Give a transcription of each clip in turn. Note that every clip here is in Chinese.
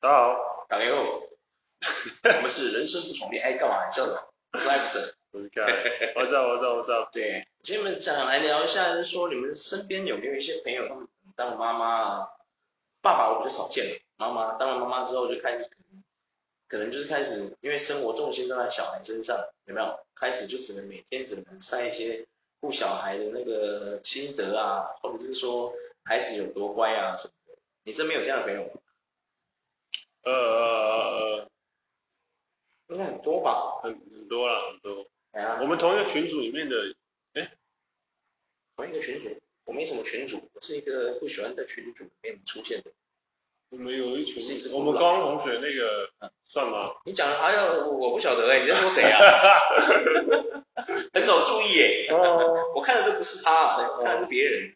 大家好，大家好，我们是人生不重练，哎，干嘛？你知道吗？我是艾弗森，我是凯，我知道，我知道，我知道。对，今天我们想来聊一下，就是说你们身边有没有一些朋友，他们当了妈妈啊，爸爸我就少见了，妈妈当了妈妈之后就开始，可能就是开始，因为生活重心都在小孩身上，有没有？开始就只能每天只能晒一些顾小孩的那个心得啊，或者是说孩子有多乖啊什么的。你身边有这样的朋友吗？呃呃，应该很多吧，很很多了，很多。哎呀，我们同一个群组里面的，哎，同一个群组，我没什么群组，我是一个不喜欢在群组里面出现的。我们有一群，我们高中同学那个，嗯、算吗？你讲的，哎呀，我我不晓得哎，你在说谁啊？很少注意哎，哦，我看的都不是他，看的是别人。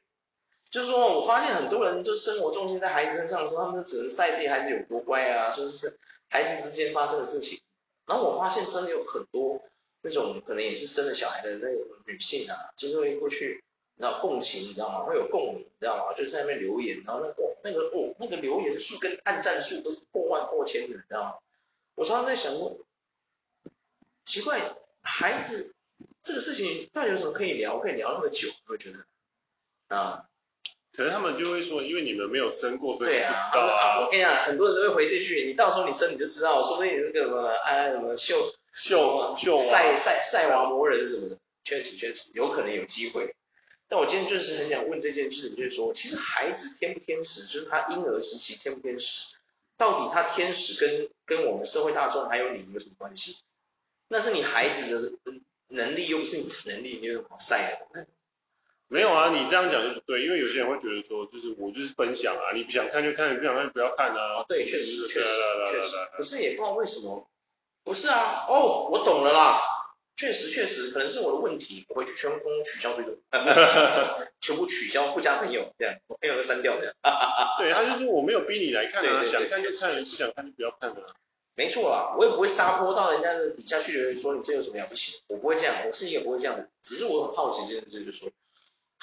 就是说，我发现很多人就生活重心在孩子身上的时候，他们就只能晒自己孩子有多乖啊，说、就是孩子之间发生的事情。然后我发现真的有很多那种可能也是生了小孩的那种女性啊，就是会过去，你知道共情，你知道吗？会有共鸣，你知道吗？就在那边留言，然后那个哦，那个哦，那个留言数跟按赞数都是破万破千的，你知道吗？我常常在想，奇怪，孩子这个事情到底有什么可以聊，可以聊那么久？我觉得啊？可能他们就会说，因为你们没有生过，所以不知道啊。我跟你讲，很多人都会回这句，你到时候你生你就知道，说不定你那个什么哎什么秀秀秀晒晒晒娃魔人什么的，确实确实有可能有机会。但我今天就是很想问这件事情，就是说，其实孩子天不天使，就是他婴儿时期天不天使，到底他天使跟跟我们社会大众还有你有什么关系？那是你孩子的能力，又不是你的能力，你有什么好晒的？没有啊，你这样讲就不对，因为有些人会觉得说，就是我就是分享啊，你不想看就看，你不想看就不要看啊。哦，对，确实确实确实，可是也不知道为什么，不是啊，哦，我懂了啦，确实确实，可能是我的问题，我会去全部取消追踪，全部取消不加朋友，这样，我朋友都删掉这样。对，他就说我没有逼你来看啊，想看就看，不想看就不要看啊。没错啦，我也不会撒泼到人家的底下去，觉得说你这有什么了不起，我不会这样，我是一个不会这样的，只是我很好奇这件事，就是说。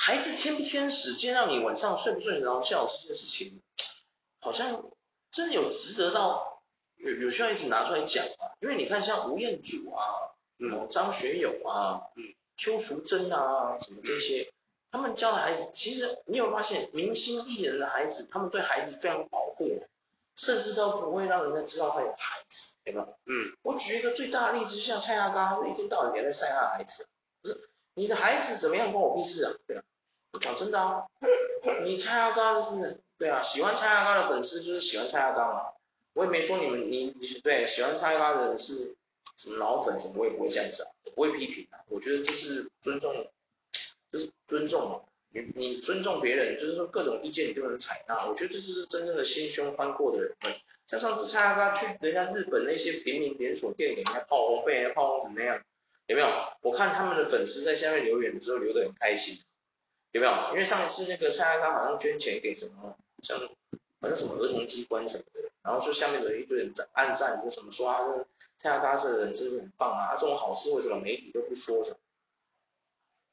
孩子天不天使，今天让你晚上睡不睡得着觉这件事情，好像真的有值得到有有需要一直拿出来讲啊。因为你看像吴彦祖啊，嗯，张学友啊，嗯，邱淑贞啊，什么这些，他们教的孩子，其实你有发现，明星艺人的孩子，他们对孩子非常保护，甚至都不会让人家知道他有孩子，对吧？嗯，我举一个最大的例子，就像蔡阿嘎，一天到晚也在晒他的孩子，不是你的孩子怎么样关我屁事啊，对吧？讲真的啊，你蔡阿嘎是不是？对啊，喜欢蔡阿嘎的粉丝就是喜欢蔡阿嘎嘛。我也没说你们你你对喜欢蔡阿嘎的人是什么老粉什么，我也不会这样子啊，我不会批评啊。我觉得这是尊重，就是尊重嘛。你你尊重别人，就是说各种意见你都能采纳。我觉得这就是真正的心胸宽阔的人。像上次蔡阿嘎去人家日本那些平民连锁店给人家炮轰，被人家炮轰成那样，有没有？我看他们的粉丝在下面留言的时候留得很开心。有没有？因为上一次那个蔡阿嘎好像捐钱给什么，像好像什么儿童机关什么的，然后就下面的一堆人在暗赞，就什么说啊，这蔡阿嘎这个人真是很棒啊，这种好事为什么媒体都不说？什么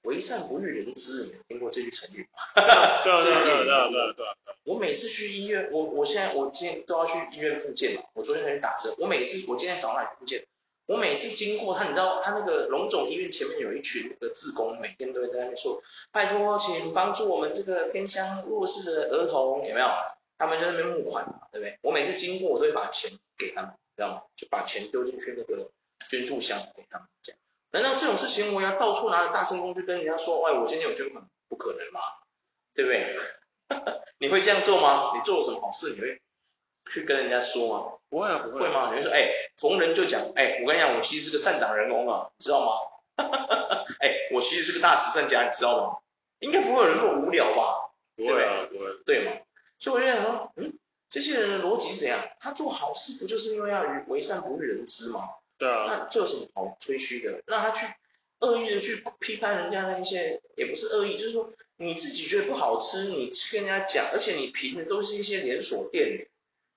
为善不欲人知，你有听过这句成语吗？对啊对啊对啊对啊对啊对啊！我每次去医院，我我现在我今天都要去医院复健嘛，我昨天才去打针，我每次我今天早上来复健。我每次经过他，你知道他那个龙总医院前面有一群那个志工，每天都会在那边说，拜托，请帮助我们这个偏乡弱势的儿童，有没有？他们在那边募款嘛，对不对？我每次经过，我都会把钱给他们，知道吗？就把钱丢进去那个捐助箱给他们，这样。难道这种事情我要到处拿着大声公去跟人家说，哎，我今天有捐款，不可能嘛，对不对？你会这样做吗？你做了什么好事，你会去跟人家说吗？不会啊，不会，会吗？你会说，哎，逢人就讲，哎，我跟你讲，我其实是个善长人翁啊，你知道吗？哎，我其实是个大慈善家，你知道吗？应该不会有人那么无聊吧？不会啊，不会，对吗？所以我就想说，嗯，这些人的逻辑是怎样？他做好事不就是因为要为善不欲人知吗？对啊。那这有什么好吹嘘的？让他去恶意的去批判人家那些，也不是恶意，就是说你自己觉得不好吃，你去跟人家讲，而且你评的都是一些连锁店。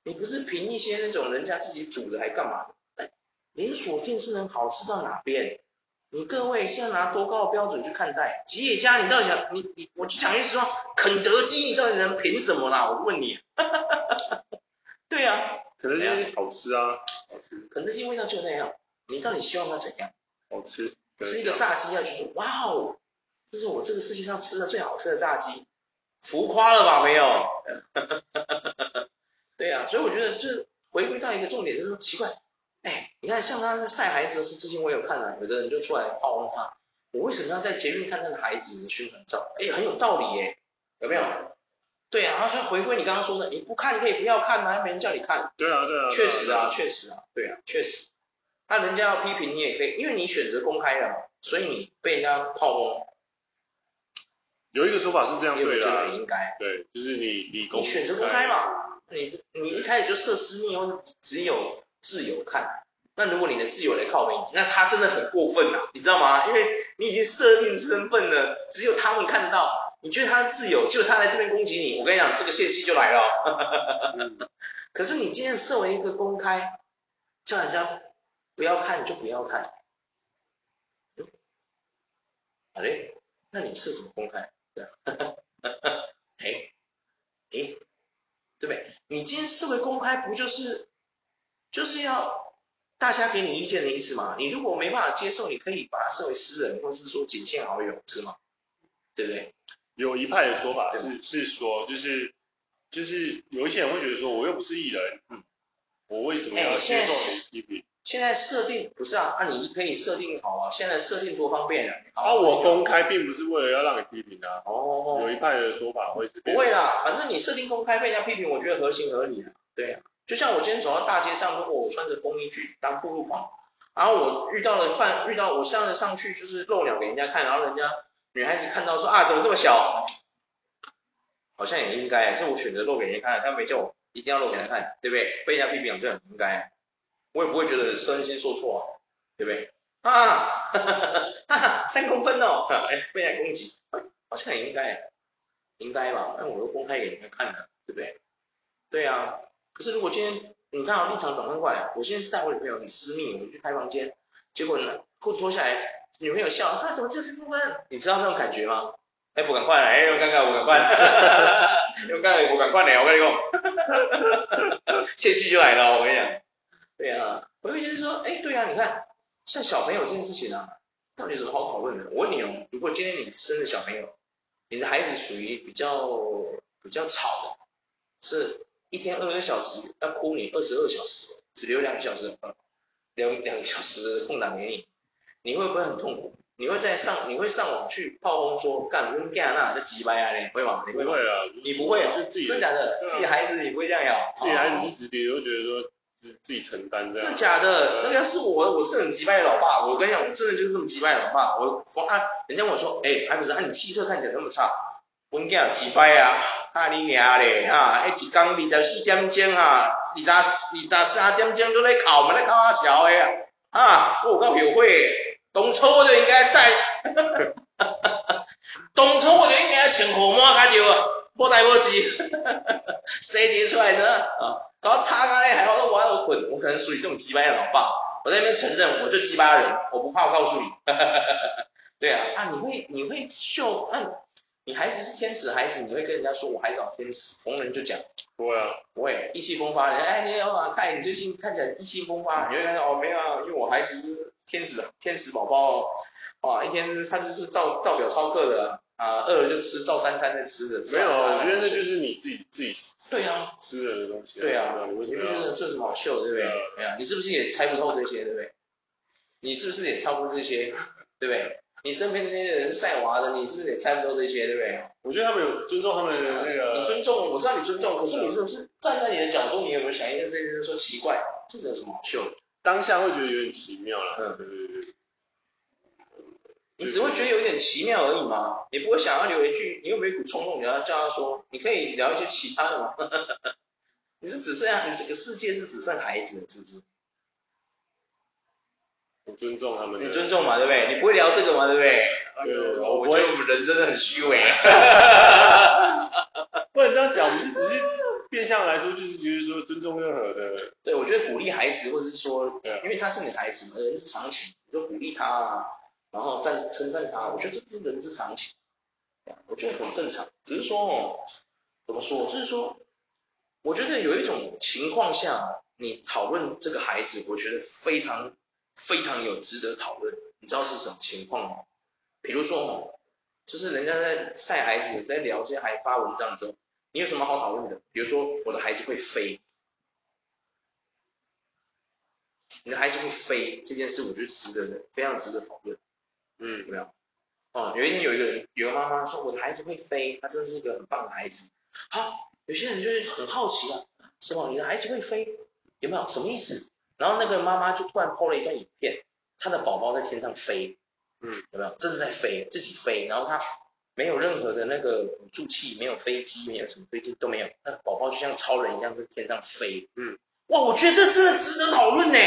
你不是凭一些那种人家自己煮的还干嘛？的，连锁店是能好吃到哪边？你各位是要拿多高的标准去看待？吉野家，你到底想你你，我就讲句实话，肯德基，你到底能凭什么啦？我问你。对呀、啊。肯德基好吃啊，好吃。肯德基味道就那样，你到底希望它怎样？好吃。吃一个炸鸡要觉得哇哦，这是我这个世界上吃的最好吃的炸鸡，浮夸了吧没有？对啊，所以我觉得这回归到一个重点，就是说奇怪，哎，你看像他在晒孩子的事，之前我有看啊，有的人就出来炮轰他，我为什么要在捷运看那个孩子的宣传照？哎，很有道理耶，有没有？对啊，然后就回归你刚刚说的，你不看你可以不要看啊，又没人叫你看。对啊，对啊。确实啊，确实啊，对啊，确实。那人家要批评你也可以，因为你选择公开了嘛，所以你被人家炮轰。有一个说法是这样对的，应该。对，就是你你公你选择公开嘛，你你一开始就设私密，又只有自由看。那如果你的自由来靠北，那他真的很过分啊，你知道吗？因为你已经设定身份了，只有他们看到，你觉得他的自由，就他来这边攻击你，我跟你讲，这个泄气就来了。嗯、可是你今天设为一个公开，叫人家。不要看就不要看，嗯，好嘞，那你设什么公开？对啊，哎，哎，对不对？你今天设为公开，不就是就是要大家给你意见的意思吗？你如果没办法接受，你可以把它设为私人，或是说仅限好友，是吗？对不对？有一派的说法是是说，就是就是有一些人会觉得说，我又不是艺人，嗯，我为什么要接受你批评？现在设定不是啊，那、啊、你可以设定好啊。现在设定多方便啊。啊，我公开并不是为了要让你批评啊。哦。有一派的说法会是。不会啦，反正你设定公开被人家批评，我觉得合情合理啊。对啊，就像我今天走到大街上，如果我穿着风衣去当暴露狂，然后我遇到了犯，遇到我上了上去就是露鸟给人家看，然后人家女孩子看到说啊，怎么这么小？好像也应该，是我选择露给人家看，他没叫我一定要露给人家看，对不对？被人家批评就很应该。我也不会觉得身心受挫啊，对不对？啊，哈哈哈，哈三公分哦，哎，被人攻击，好像也应该，应该吧？那我都公开给人家看的，对不对？对啊，可是如果今天你看好立场转换过来，我现在是带我女朋友很私密，我们去开房间，结果呢，裤子脱下来，女朋友笑，啊，怎么就三公分？你知道那种感觉吗？哎，不敢换，哎，又尴尬，我敢换，我刚刚我敢换 的，我跟你讲，泄气就来了，我跟你讲。对啊，我就觉得说，哎，对啊，你看，像小朋友这件事情啊，到底有什么好讨论的？我问你哦，如果今天你生的小朋友，你的孩子属于比较比较吵的，是一天二十个小时要哭你二十二小时，只留两个小时，两两个小时的空档给你，你会不会很痛苦？你会在上，你会上网去炮轰说，干跟干那这鸡掰啊，你会吗？你会吗？不会啊，你不会啊，就自己真假的，自己孩子也不会这样呀，自己孩子是直接会觉得说。自己承担这样，真的假的？那个要是我，我是很击败的老爸。我跟你讲，我真的就是这么击败的老爸。我啊，人家我说，哎、欸，还不是啊？你气色看起来那么差，我跟你讲，机掰啊！啊你娘嘞啊！哎，一工二十四点钟啊，二十二十三点钟都在考，嘛在考啊小的啊！啊，我有够后悔，当初我就应该带，当初我就应该穿红毛才对啊，无代无志，生钱出来是啊。搞到擦干嘞，还要玩我滚，我可能属于这种鸡巴的老爸，我在那边承认，我就鸡巴人，我不怕，我告诉你，对啊，啊，你会你会秀，那、啊、你孩子是天使孩子，你会跟人家说我孩子好天使，逢人就讲，不会啊，不会，意气风发，人家哎你有啊，看你最近看起来意气风发，你会看到哦没有啊，因为我孩子是天使天使宝宝，哇，一天他就是照照表操课的。啊，饿了就吃，照三餐在吃的。没有，我觉得那就是你自己自己对啊吃的东西。对啊，你不觉得这有什么好秀，对不对？对啊，你是不是也猜不透这些，对不对？你是不是也跳过这些，对不对？你身边的那些人晒娃的，你是不是也猜不透这些，对不对？我觉得他们有尊重他们的那个。你尊重，我知道你尊重，可是你是不是站在你的角度，你有没有想一个这些人说奇怪，这有什么好秀？当下会觉得有点奇妙了。嗯，对对对。你只会觉得有点奇妙而已嘛，你不会想要留一句，你又没股冲动，你要叫他说，你可以聊一些其他的嘛？你是只剩下你这个世界是只剩孩子，是不是？我尊重他们。你尊重嘛，对不对？你不会聊这个嘛，对不对？对，我觉得我们人真的很虚伪。不能这样讲，我们就只是变相来说，就是觉得说尊重任何的。对，我觉得鼓励孩子，或者是说，因为他是你的孩子嘛，人之常情，你就鼓励他啊。然后再称赞他，我觉得这是人之常情，我觉得很正常。只是说哦，怎么说？就是说，我觉得有一种情况下，你讨论这个孩子，我觉得非常非常有值得讨论。你知道是什么情况吗？比如说哦，就是人家在晒孩子，在聊这些孩子发文章的时候，你有什么好讨论的？比如说我的孩子会飞，你的孩子会飞这件事，我觉得值得的，非常值得讨论。嗯，有没有？哦，有一天有一个人，有个妈妈说我的孩子会飞，他真的是一个很棒的孩子。好，有些人就是很好奇啊，是吧？你的孩子会飞，有没有？什么意思？然后那个妈妈就突然 po 了一段影片，她的宝宝在天上飞，嗯，有没有？正在飞，自己飞，然后他没有任何的那个辅助器，没有飞机，没有什么飞机都没有，那个宝宝就像超人一样在天上飞，嗯，哇，我觉得这真的值得讨论呢。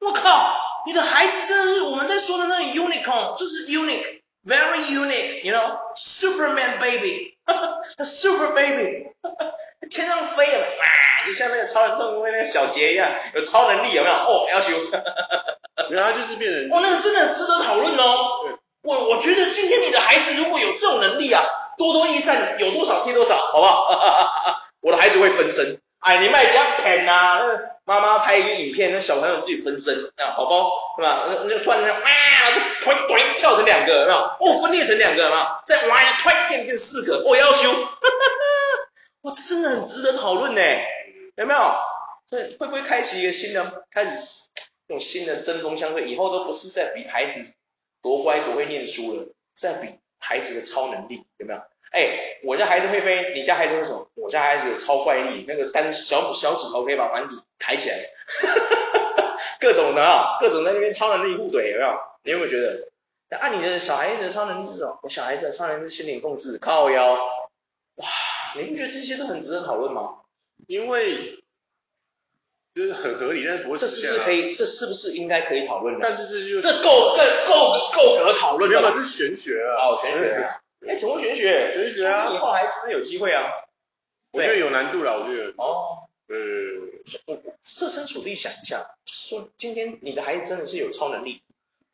我靠，你的孩子真的是我们在说的那个 unicorn，就是 unique。Very unique, you know, Superman baby, 哈 哈 Super baby，哈 哈天上飞了，哇，就像那个超人动物那个小杰一样，有超能力有没有？哦，要求，然后就是变成，哦，那个真的值得讨论哦。我我觉得今天你的孩子如果有这种能力啊，多多益善，有多少贴多少，好不好？我的孩子会分身，哎，你们也不要骗呐。妈妈拍一个影片，那小朋友自己分身，啊，宝宝，是吧？那那突然间，啊，就突突跳成两个，有没有？哦，分裂成两个，有没有？再哇，突然变变四个，哦，要修，哈哈，哇，这真的很值得讨论呢，有没有？对，会不会开启一个新的，开始那种新的针锋相对？以后都不是在比孩子多乖多会念书了，在比孩子的超能力，有没有？哎，我家孩子会飞，你家孩子会什么？我家孩子有超怪力，那个单小小指头可以把房子抬起来，各种的啊，各种在那边超能力互怼，有没有？你有没有觉得？那你的小孩子的超能力是什么？我小孩子的超能力是心灵控制，靠腰。哇，你不觉得这些都很值得讨论吗？因为就是很合理，但是不会、啊。这是不是可以？这是不是应该可以讨论的？但是这就这够够够够格讨论了。这是玄学啊。哦，玄学啊。哎，怎么玄学？玄学啊！以后还是不是有机会啊？我觉得有难度了，我觉得。哦。呃，我设身处地想一下，就是说今天你的孩子真的是有超能力，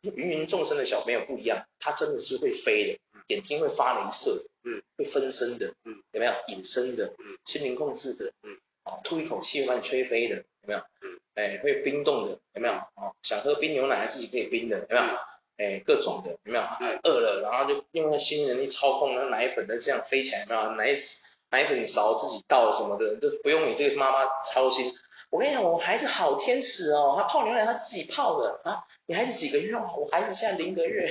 芸芸众生的小朋友不一样，他真的是会飞的，眼睛会发镭射，嗯，会分身的，嗯，有没有？隐身的，嗯，心灵控制的，嗯，哦，吐一口气会把你吹飞的，有没有？嗯，哎，会冰冻的，有没有？哦，想喝冰牛奶还自己可以冰的，有没有？哎，各种的有没有？饿了，然后就用那心灵能力操控那奶粉的这样飞起来，有没有？奶奶粉勺自己倒什么的，都不用你这个妈妈操心。我跟你讲，我孩子好天使哦，他泡牛奶他自己泡的啊。你孩子几个月？我孩子现在零个月，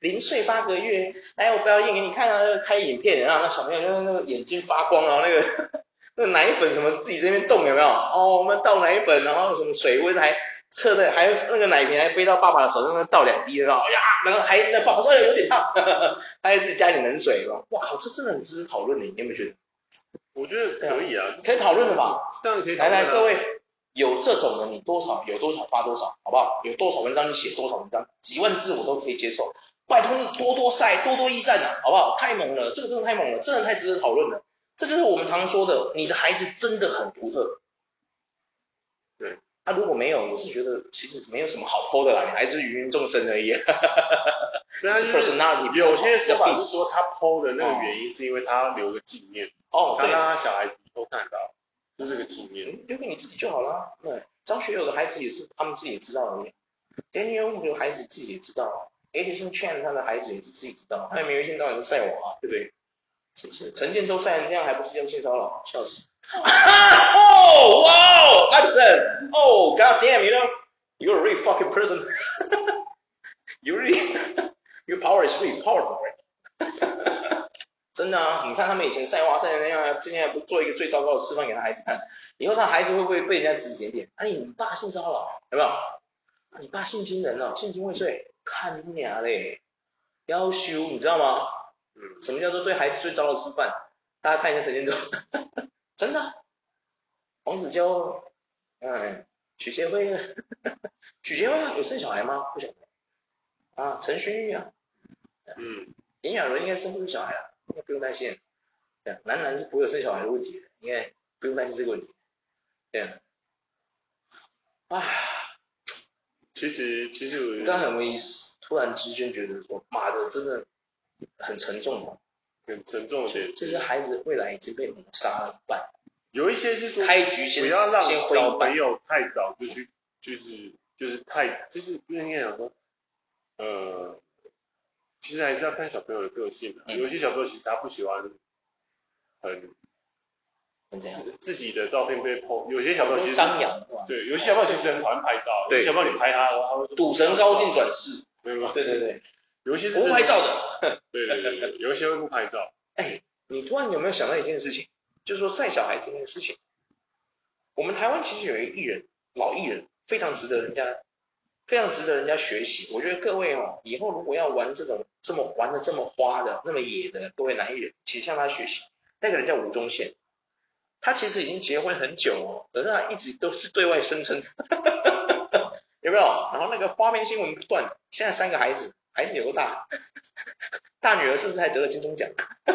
零岁八个月。来，我表演给你看啊，开影片啊，那小朋友就那个眼睛发光啊，那个 那个奶粉什么自己在那边动有没有？哦，我们倒奶粉，然后什么水温还。测的还那个奶瓶还飞到爸爸的手上，那倒两滴，然后呀，然后还那爸爸说有点烫，他 还自己加点冷水，哇靠，这真的很值得讨论的，你有没有觉得？我觉得可以啊，可以讨论的吧？当然可以。来来，各位有这种的，你多少有多少发多少，好不好？有多少文章你写多少文章，几万字我都可以接受。拜托你多多晒，多多益善啊，好不好？太猛了，这个真的太猛了，真的太值得讨论了。这就是我们常说的，你的孩子真的很独特。对。他、啊、如果没有，我是觉得其实没有什么好 po 的啦，你还是芸芸众生而已。虽然是 personality，有些说法是说他 po 的那个原因是因为他要留个纪念，哦，他让他小孩子以后看到，就这个纪念，留给你自己就好了。对，张学友的孩子也是他们自己知道而已，Daniel Wu 的孩子自己也知道，Edison Chen 他的孩子也是自己知道，他也没有一天到晚都晒我啊，对不对？是不是？陈建州晒成这样还不是要性骚扰？笑死。哦，哇，Edison，哦，God damn，you know，you're a really fucking person，，you really，your power is really powerful，right？真的啊，你看他们以前晒娃晒的那样，今天还不做一个最糟糕的示范给他孩子看，以后他孩子会不会被人家指指点点？哎，你爸性骚扰，有没有？你爸性侵人了，性侵未遂，看你娘嘞，要羞，你知道吗？嗯，什么叫做对孩子最糟的示范？大家看一下陈建州。真的，黄子佼，嗯，许杰辉，许杰辉有生小孩吗？不晓得。啊，陈勋玉啊，嗯，炎亚纶应该生不出小孩啊，应该不用担心。对，男男是不会有生小孩的问题的，应该不用担心这个问题。对啊。啊，其实其实我刚才有没有意思？突然之间觉得说，妈的，真的很沉重。很沉重的，这些孩子未来已经被抹杀了一半。有一些是说开局先不要让小朋友友太早就去，就是就是太就是不应该讲说，呃，其实还是要看小朋友的个性的。嗯、有些小朋友其实他不喜欢很。自己的照片被 po，有些小朋友其实张扬，对，有些小朋友其实很讨厌拍照，对，小朋友你拍他赌神高进转世，对吗？对对对，有一些是不拍照的，对对对对，有一些会不拍照。哎，你突然有没有想到一件事情，就是说晒小孩这件事情，我们台湾其实有一个艺人，老艺人，非常值得人家，非常值得人家学习。我觉得各位哦，以后如果要玩这种这么玩的这么花的那么野的各位男艺人，请向他学习。那个人叫吴宗宪。他其实已经结婚很久哦，可是他一直都是对外声称，有没有？然后那个花边新闻不断，现在三个孩子，孩子有多大？大女儿是不是还得了金钟奖？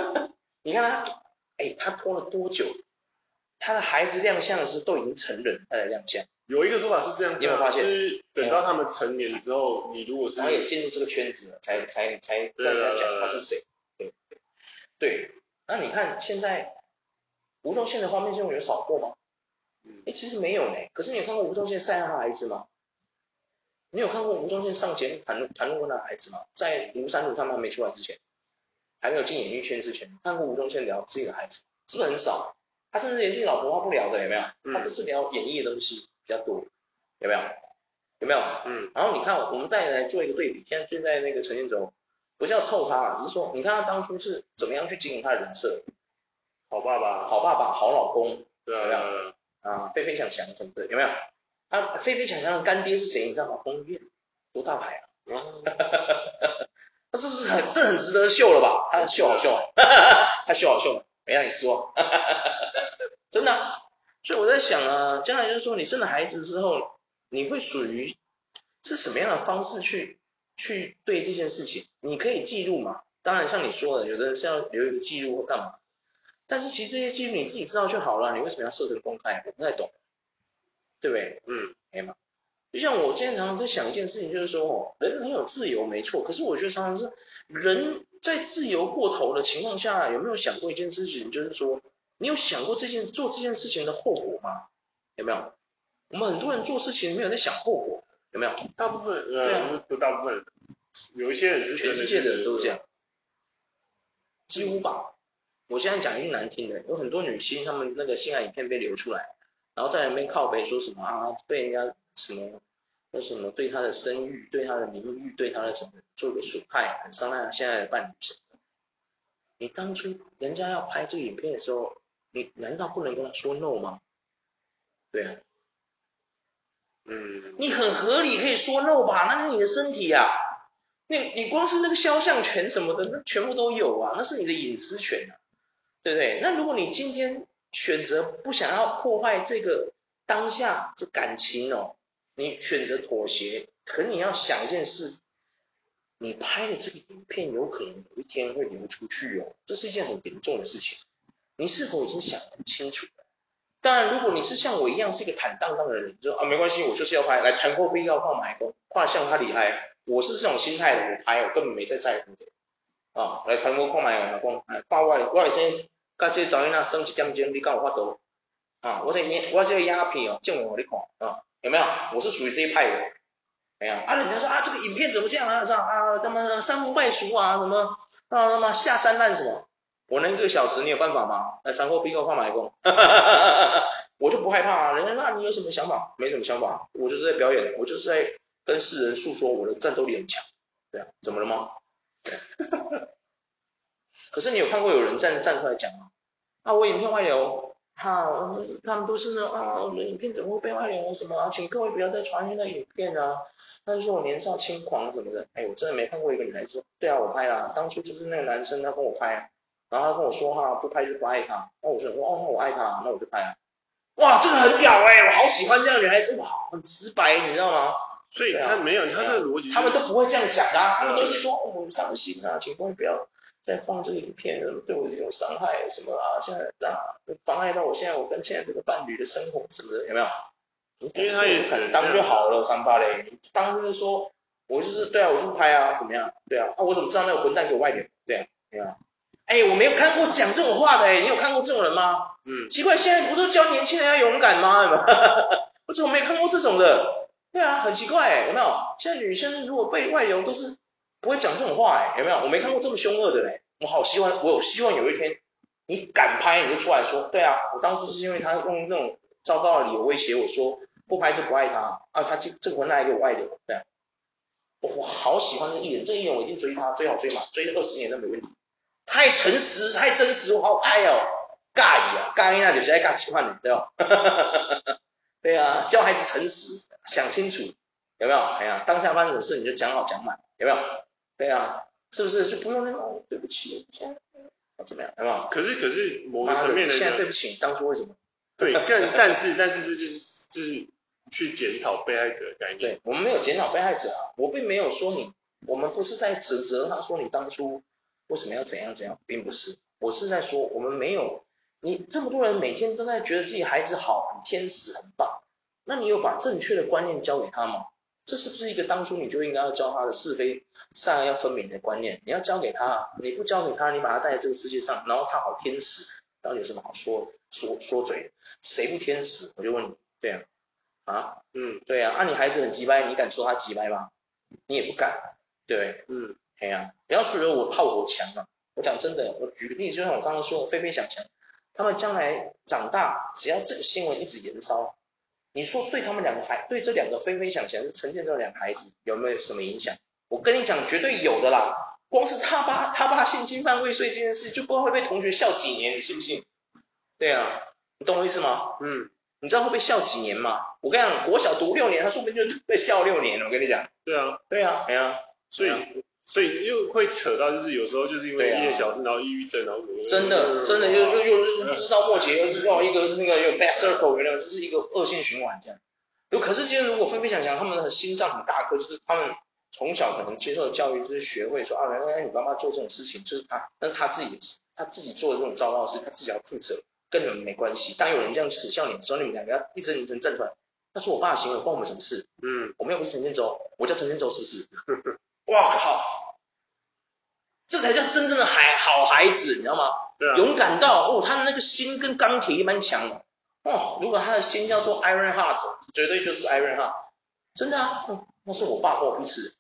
你看他，哎，他拖了多久？他的孩子亮相的时候都已经成人，他才亮相。有一个说法是这样，你有没有发现？是等到他们成年之后，你如果是他也进入这个圈子了，才才才跟人家讲他是谁？对对，那你看现在。吴宗宪的画面新闻有少过吗？哎，其实没有呢。可是你有看过吴宗宪晒他的孩子吗？你有看过吴宗宪上节目谈论谈论过他的孩子吗？在吴三路他们还没出来之前，还没有进演艺圈之前，看过吴宗宪聊自己的孩子，是不是很少？他甚至连自己老婆都不聊的，有没有？他都是聊演艺的东西比较多，有没有？有没有？嗯。然后你看，我们再来做一个对比，现在现在那个陈建州，不是要臭他，只是说，你看他当初是怎么样去经营他的人设。好爸爸，好爸爸，好老公，对啊，有没有？啊，飞飞翔翔什么的，有没有？啊，飞飞翔翔的干爹是谁？你知道吗？彭于晏，多大牌啊？哈哈哈哈哈。那这是很，这很值得秀了吧？他秀好秀啊，哈哈哈，他秀好秀，没让你失望，哈哈哈哈哈。真的，所以我在想啊，将来就是说你生了孩子之后，你会属于是什么样的方式去去对这件事情？你可以记录嘛？当然像你说的，有的人是要留一个记录或干嘛。但是其实这些记录你自己知道就好了，你为什么要设成公开？我不太懂，对不对？嗯，可以吗？就像我今天常常在想一件事情，就是说哦，人很有自由没错，可是我觉得常常是人在自由过头的情况下，有没有想过一件事情，就是说你有想过这件做这件事情的后果吗？有没有？我们很多人做事情没有在想后果，有没有？大部分呃，对啊，不大部分，有一些人是全世界的人都这样，几乎吧。我现在讲一句难听的，有很多女星，她们那个性爱影片被流出来，然后在那边靠北说什么啊，被人家什么，说什么对他的声誉、对他的名誉、对他的什么做个损害，很伤害她现在的伴侣什么的。你当初人家要拍这个影片的时候，你难道不能跟他说 no 吗？对啊，嗯，你很合理可以说 no 吧，那是你的身体呀，你你光是那个肖像权什么的，那全部都有啊，那是你的隐私权啊。对不对？那如果你今天选择不想要破坏这个当下这感情哦，你选择妥协，可你要想一件事，你拍的这个影片有可能有一天会流出去哦，这是一件很严重的事情。你是否已经想很清楚了？当然，如果你是像我一样是一个坦荡荡的人，就啊没关系，我就是要拍，来谈过必要放买工，画像他厉害，我是这种心态的，我拍我根本没在在乎的。啊，来看我看卖哦，讲，看我，我会先，甲这个查某囝算一点钟，你敢有法度？啊，我这我这个鸦片哦，证明给你看，啊，有没有？我是属于这一派的，没有？啊，人家说啊，这个影片怎么这样啊？是吧？啊，什么伤风败俗啊？什么啊？什么下三滥什么？我能一个小时，你有办法吗？来，查某逼我看卖工，哈哈哈哈哈，我就不害怕啊。人家说，你有什么想法？没什么想法，我就是在表演，我就是在跟世人诉说我的战斗力很强，对啊，怎么了吗？可是你有看过有人站站出来讲吗？啊，我影片外流，哈、啊，他们都是呢啊，我的影片怎么会被外流？什么啊？请各位不要再传那个影片啊！他就说我年少轻狂什么的，哎，我真的没看过一个女孩子说，对啊，我拍啦，当初就是那个男生他跟我拍，然后他跟我说哈，不拍就不爱他，那我说哦，那我爱他，那我就拍啊，哇，这个很屌哎，我好喜欢这样的女孩子，哇，很直白，你知道吗？所以他没有，他的逻辑，他们都不会这样讲的，他们都是说，哦，我伤心啊，请各位不要再放这个影片，对我有伤害什么啊，现在啊，妨碍到我现在我跟现在这个伴侣的生活什么的，有没有？因为他也很当就好了，三八嘞，当就是说我就是对啊，我就拍啊，怎么样？对啊，啊，我怎么知道那个混蛋给我外流？对啊，对啊，哎，我没有看过讲这种话的，哎，你有看过这种人吗？嗯，奇怪，现在不是教年轻人要勇敢吗？我怎么没看过这种的？对啊，很奇怪，哎，有没有？现在女生如果被外流都是不会讲这种话，哎，有没有？我没看过这么凶恶的嘞。我好希望，我有希望有一天你敢拍，你就出来说，对啊，我当初是因为他用那种糟糕的理由威胁我说不拍就不爱他啊，他这这个婚还给我爱的，对啊。我好喜欢这艺人，这艺人我一定追他，追好追满，追二十年都没问题。太诚实，太真实，我好爱哦。尬呀，尬一下就是爱尬几块呢，对吧？对啊，教孩子诚实，想清楚，有没有？哎呀，当下发生什么事你就讲好讲满，有没有？对啊，是不是就不用那么、哦、对不起，现在怎么样？有没有？可是可是某个层面的现在对不起，当初为什么？对，但但是但是这就是就是。去检讨被害者的概念。对，我们没有检讨被害者啊，我并没有说你，我们不是在指责他说你当初为什么要怎样怎样，并不是，我是在说我们没有，你这么多人每天都在觉得自己孩子好，很天使，很棒，那你有把正确的观念教给他吗？这是不是一个当初你就应该要教他的是非善恶要分明的观念？你要教给他，你不教给他，你把他带在这个世界上，然后他好天使，到底有什么好说说说嘴？谁不天使？我就问你，对啊。啊，嗯，对啊，那、啊、你孩子很急掰，你敢说他急掰吗？你也不敢，对，嗯，哎呀、啊，不要说我炮火强啊，我讲真的，我举个例子，就像我刚刚说的，菲菲想想，他们将来长大，只要这个新闻一直延烧，你说对他们两个孩，对这两个飞飞想想是陈建这两个孩子有没有什么影响？我跟你讲，绝对有的啦，光是他爸他爸性侵犯未遂这件事，就不知道会被同学笑几年，你信不信？对啊，你懂我意思吗？嗯。你知道会被笑几年吗？我跟你讲，国小读六年，他说不定就被笑六年了。我跟你讲。对啊，对啊，对啊。所以，所以又会扯到，就是有时候就是因为一件小事，然后抑郁症，然后真的，真的又又又枝微末节，又是要一个那个有 bad circle，有没有？就是一个恶性循环这样。有，可是今天如果菲菲想想，他们的心脏很大颗，就是他们从小可能接受的教育就是学会说啊，原来你妈妈做这种事情，就是他，那是他自己他自己做的这种糟糕的事，他自己要负责。跟你们没关系。当有人这样耻笑你的时候，你们两个要一针一针站出来。那是我爸的行为，关我们什么事？嗯，我们又不是陈建州，我叫陈建州，是不是？哇靠！这才叫真正的孩好孩子，你知道吗？对啊。勇敢到哦，他的那个心跟钢铁一般强的。哦，如果他的心叫做 Iron Heart，绝对就是 Iron Heart。真的啊，嗯，那是我爸，关我屁事。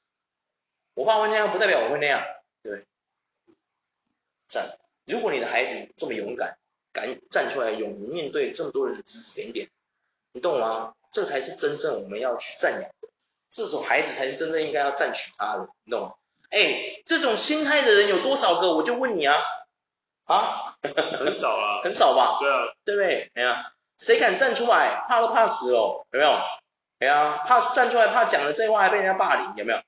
我爸会那样，不代表我会那样，对。赞。如果你的孩子这么勇敢。敢站出来，勇于面对这么多人的指指点点，你懂吗？这才是真正我们要去赞扬的，这种孩子才是真正应该要赞取他的，你懂吗？哎，这种心态的人有多少个？我就问你啊，啊，很少啊，很少吧？对啊，对不对？哎呀，谁敢站出来？怕都怕死了，有没有？哎呀，怕站出来，怕讲了这话还被人家霸凌，有没有？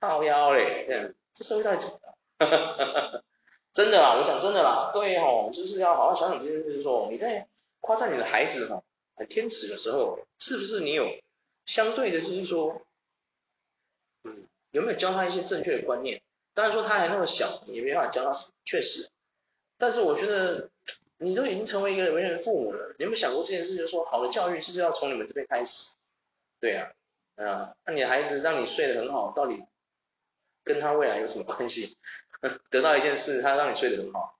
靠腰嘞，这这社会到底怎么了？真的啦，我讲真的啦，对哦，就是要好好想想这件事，就是说你在夸赞你的孩子哈，很天使的时候，是不是你有相对的，就是说，嗯，有没有教他一些正确的观念？当然说他还那么小，也没办法教他什么，确实。但是我觉得你都已经成为一个为人父母了，你有没有想过这件事？就是说，好的教育是不是要从你们这边开始？对啊，啊，那你的孩子让你睡得很好，到底跟他未来有什么关系？得到一件事，他让你睡得很好，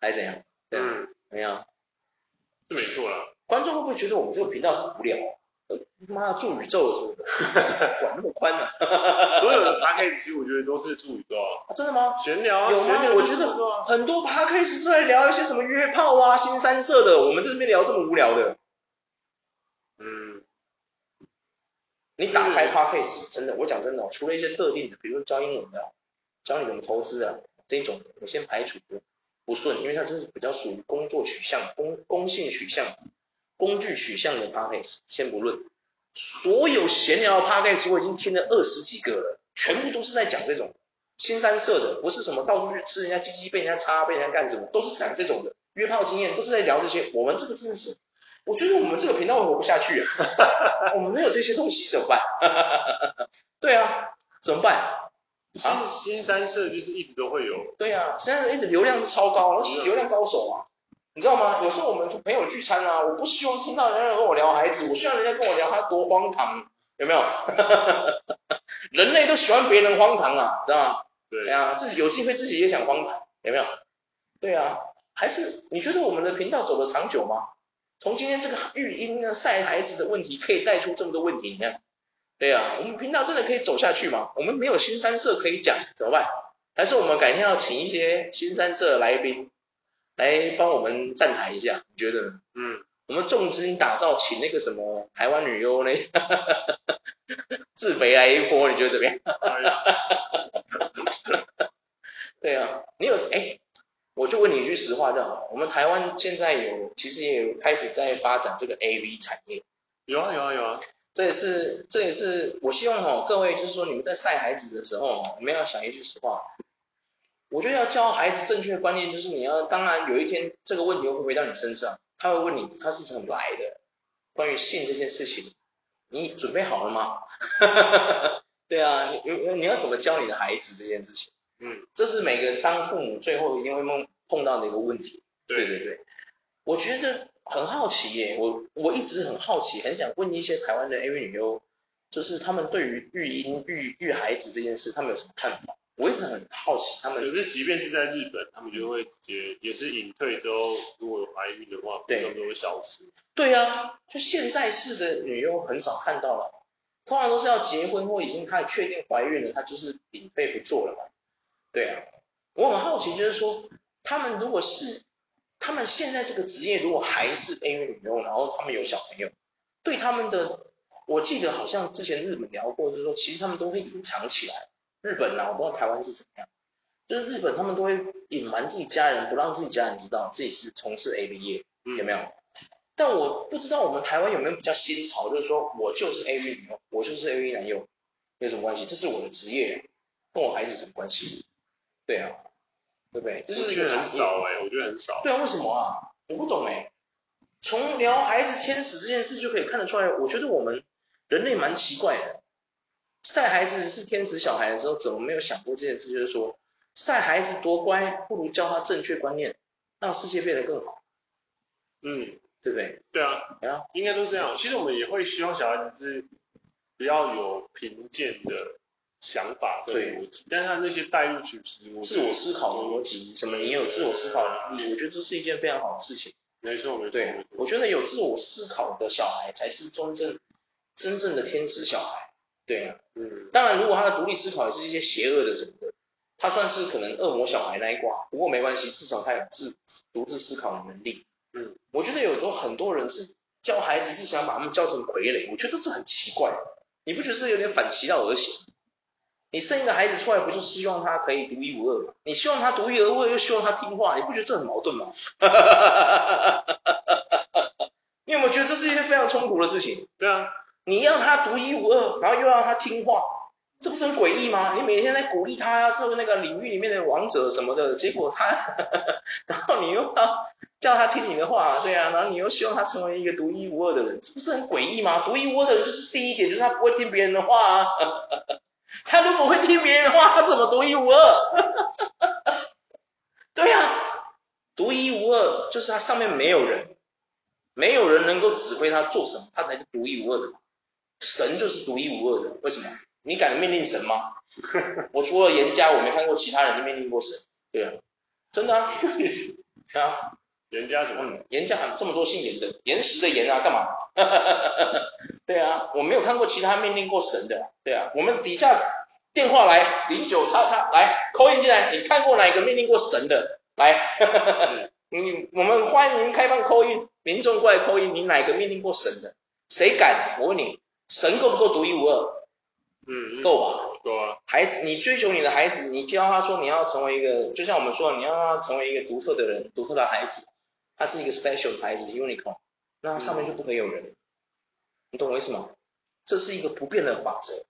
还是怎样？嗯，怎么样？是没错啦。观众会不会觉得我们这个频道很无聊？妈的，住宇宙什么的，管那么宽呢、啊？所有的 podcast 其实我觉得都是住宇宙啊。真的吗？闲聊有吗？我觉得很多 podcast 是在聊一些什么约炮啊、新三色的，我们这边聊这么无聊的。嗯。你打开 podcast 真的，我讲真的，除了一些特定的，比如说教英文的。教你怎么投资啊，这一种我先排除不顺，因为它真是比较属于工作取向、工工性取向、工具取向的 podcast，先不论。所有闲聊的 podcast 我已经听了二十几个了，全部都是在讲这种新三色的，不是什么到处去吃人家鸡鸡被人家插、被人家干什么，都是讲这种的约炮经验，都是在聊这些。我们这个真的是，我觉得我们这个频道活不下去啊，我们没有这些东西怎么办？对啊，怎么办？新新三色就是一直都会有，对啊，现在一直流量是超高，是流量高手啊，你知道吗？有时候我们朋友聚餐啊，我不希望听到人家跟我聊孩子，我希望人家跟我聊他多荒唐，有没有？人类都喜欢别人荒唐啊，知道吗？对啊，自己有机会自己也想荒唐，有没有？对啊，还是你觉得我们的频道走得长久吗？从今天这个育婴呢晒孩子的问题，可以带出这么多问题，你看，对啊，我们频道真的可以走下去吗？我们没有新三色可以讲，怎么办？还是我们改天要请一些新三色来宾来帮我们站台一下？你觉得呢？嗯，我们重金打造，请那个什么台湾女优呢？自肥来一波，你觉得怎么样？对啊，你有哎。我就问你一句实话就好，我们台湾现在有，其实也有开始在发展这个 AV 产业。有啊有啊有啊，这也是这也是我希望哦，各位就是说你们在晒孩子的时候，你们要想一句实话。我觉得要教孩子正确的观念，就是你要，当然有一天这个问题会回到你身上，他会问你他是怎么来的，关于性这件事情，你准备好了吗？对啊，你你你要怎么教你的孩子这件事情？嗯，这是每个当父母最后一定会碰碰到的一个问题。对对对，我觉得很好奇耶，我我一直很好奇，很想问一些台湾的 AV 女优，就是他们对于育婴育育孩子这件事，他们有什么看法？我一直很好奇他们。可是即便是在日本，他们就会直接也是隐退之后，如果有怀孕的话，对，都会消失。对啊，就现在式的女优很少看到了，通常都是要结婚或已经开始确定怀孕了，她就是隐退不做了嘛。对啊，我很好奇，就是说，他们如果是他们现在这个职业，如果还是 AV 女优，然后他们有小朋友，对他们的，我记得好像之前日本聊过，就是说，其实他们都会隐藏起来。日本啊，我不知道台湾是怎么样，就是日本他们都会隐瞒自己家人，不让自己家人知道自己是从事 A B 业，有没有？但我不知道我们台湾有没有比较新潮，就是说我就是 AV 女优，我就是 AV 男优，有什么关系？这是我的职业，跟我孩子什么关系？对啊，对不对？就是一个很少哎，我觉得很少。对啊，为什么啊？我不懂哎。从聊孩子天使这件事就可以看得出来，我觉得我们人类蛮奇怪的。晒孩子是天使小孩的时候，怎么没有想过这件事？就是说，晒孩子多乖，不如教他正确观念，让世界变得更好。嗯，对不对？对啊，对啊，应该都是这样。其实我们也会希望小孩子是比较有贫贱的。想法跟逻辑，但是他那些代入去自我思考的逻辑，什么你有自我思考能力，我觉得这是一件非常好的事情。没错，没错。对，我觉得有自我思考的小孩才是真正真正的天使小孩。对啊，嗯。当然，如果他的独立思考也是一些邪恶的什么的，他算是可能恶魔小孩那一挂。不过没关系，至少他有自独自思考的能力。嗯，我觉得有多很多人是教孩子是想把他们教成傀儡，我觉得这很奇怪。你不觉得是有点反其道而行？你生一个孩子出来，不就是希望他可以独一无二吗？你希望他独一无二，又希望他听话，你不觉得这很矛盾吗？你有没有觉得这是一件非常冲突的事情？对啊，你要他独一无二，然后又要他听话，这不是很诡异吗？你每天在鼓励他做那个领域里面的王者什么的，结果他，然后你又要叫他听你的话，对啊，然后你又希望他成为一个独一无二的人，这不是很诡异吗？独一无二的人就是第一点，就是他不会听别人的话啊。他如果会听别人的话，他怎么独一无二？对呀、啊，独一无二就是他上面没有人，没有人能够指挥他做什么，他才是独一无二的。神就是独一无二的，为什么？你敢命令神吗？我除了严家，我没看过其他人命令过神。对啊，真的啊。啊，严家怎么？严家这么多姓严的，严实的严啊，干嘛？对啊，我没有看过其他命令过神的。对啊，我们底下电话来零九叉叉来 call in 进来，你看过哪一个命令过神的？来，你我们欢迎开放 call in，民众过来 call in，你哪个命令过神的？谁敢？我问你，神够不够独一无二？嗯，够吧？够啊。孩子，你追求你的孩子，你教他说你要成为一个，就像我们说，你要让他成为一个独特的人，独特的孩子，他是一个 special 的孩子，unicorn，那他上面就不可以有人。嗯你懂我意思吗？这是一个不变的法则。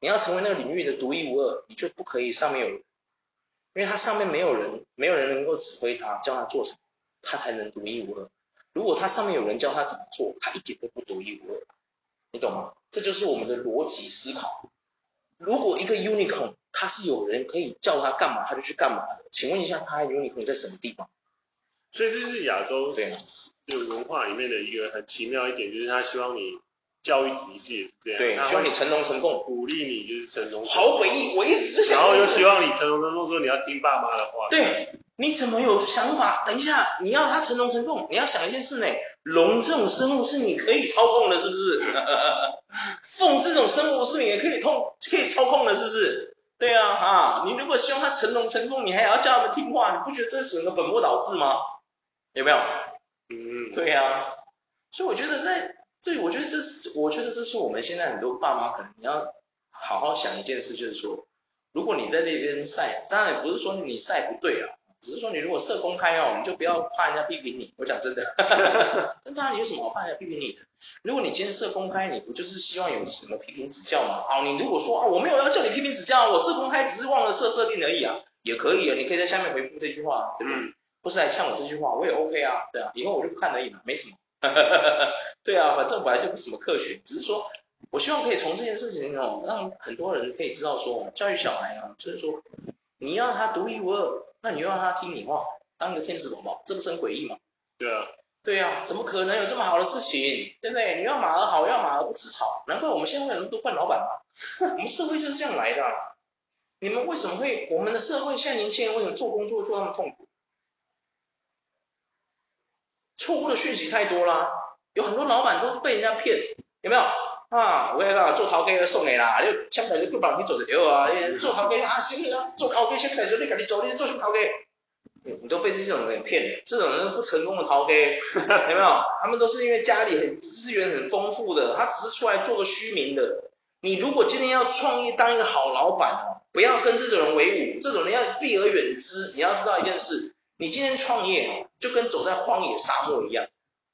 你要成为那个领域的独一无二，你就不可以上面有人，因为他上面没有人，没有人能够指挥他，教他做什么，他才能独一无二。如果他上面有人教他怎么做，他一点都不独一无二。你懂吗？这就是我们的逻辑思考。如果一个 unicorn 他是有人可以叫他干嘛，他就去干嘛的。请问一下，他 unicorn 在什么地方？所以这是亚洲对就文化里面的一个很奇妙一点，就是他希望你。教育体系也是这样，对，希望你成龙成凤，鼓励你就是成龙。好诡异，我一直就想。然后又希望你成龙成凤，说你要听爸妈的话。对，你怎么有想法？等一下，你要他成龙成凤，你要想一件事呢，龙这种生物是你可以操控的，是不是？凤这种生物是你也可以控，可以操控的，是不是？对啊，啊，你如果希望它成龙成凤，你还要叫他们听话，你不觉得这是整个本末倒置吗？有没有？嗯，对啊。所以我觉得在。所以我觉得这是，我觉得这是我们现在很多爸妈可能你要好好想一件事，就是说，如果你在那边晒，当然也不是说你晒不对啊，只是说你如果设公开哦，你就不要怕人家批评你。我讲真的，真的，你有什么好怕人家批评你的？如果你今天设公开，你不就是希望有什么批评指教吗？好，你如果说啊，我没有要叫你批评指教，我设公开只是忘了设设定而已啊，也可以啊，你可以在下面回复这句话，对不对？不是来呛我这句话，我也 OK 啊，对啊，以后我就不看而已嘛，没什么。哈哈哈，对啊，反正本来就不是什么科学，只是说，我希望可以从这件事情哦，让很多人可以知道说，教育小孩啊，就是说，你要他独一无二，那你又让他听你话，当个天使宝宝，这不是很诡异吗？对啊，对啊，怎么可能有这么好的事情，对不对？你要马儿好，要马儿不吃草，难怪我们现在会有那么多惯老板啊，我们社会就是这样来的啊，你们为什么会，我们的社会现在年轻人为什么做工作做那么痛苦？错误的讯息太多啦，有很多老板都被人家骗，有没有啊？我讲做头家要送你啦，你现在就叫别人去做就对啊，做头家啊行啊，做头家先开始你赶紧做，你做什么头家？你都被这种人骗了，这种人不成功的头家，有没有？他们都是因为家里很资源很丰富的，他只是出来做个虚名的。你如果今天要创业当一个好老板哦，不要跟这种人为伍，这种人要避而远之。你要知道一件事。你今天创业哦，就跟走在荒野沙漠一样，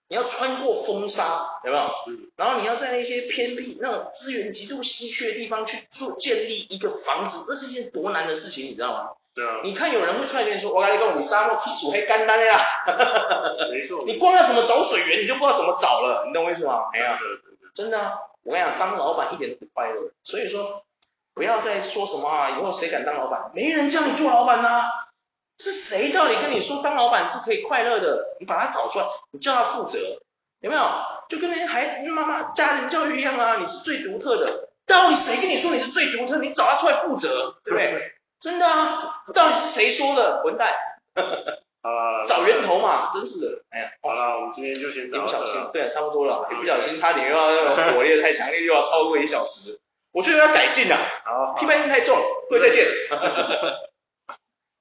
你要穿过风沙，有没有？嗯。然后你要在那些偏僻、那种资源极度稀缺的地方去做建立一个房子，那是一件多难的事情，你知道吗？对啊。你看有人会出来跟你说：“我跟你讲，你沙漠地主黑干单呀。”没错。你光要怎么找水源，你就不知道怎么找了，你懂我意思吗？没有。真的啊，我跟你讲，当老板一点都不快乐。所以说，不要再说什么啊，以后谁敢当老板？没人叫你做老板呐。是谁到底跟你说当老板是可以快乐的？你把他找出来，你叫他负责，有没有？就跟那些孩子妈妈家庭教育一样啊，你是最独特的。到底谁跟你说你是最独特？你找他出来负责，对不对？真的啊，到底是谁说的？混蛋！好了，找源头嘛，真是的。哎呀，好了，我们今天就先。一不小心，对啊，差不多了。一不小心，他脸又要那种火力太强烈，又要超过一小时，我觉得要改进啊。好，批判性太重，各位再见。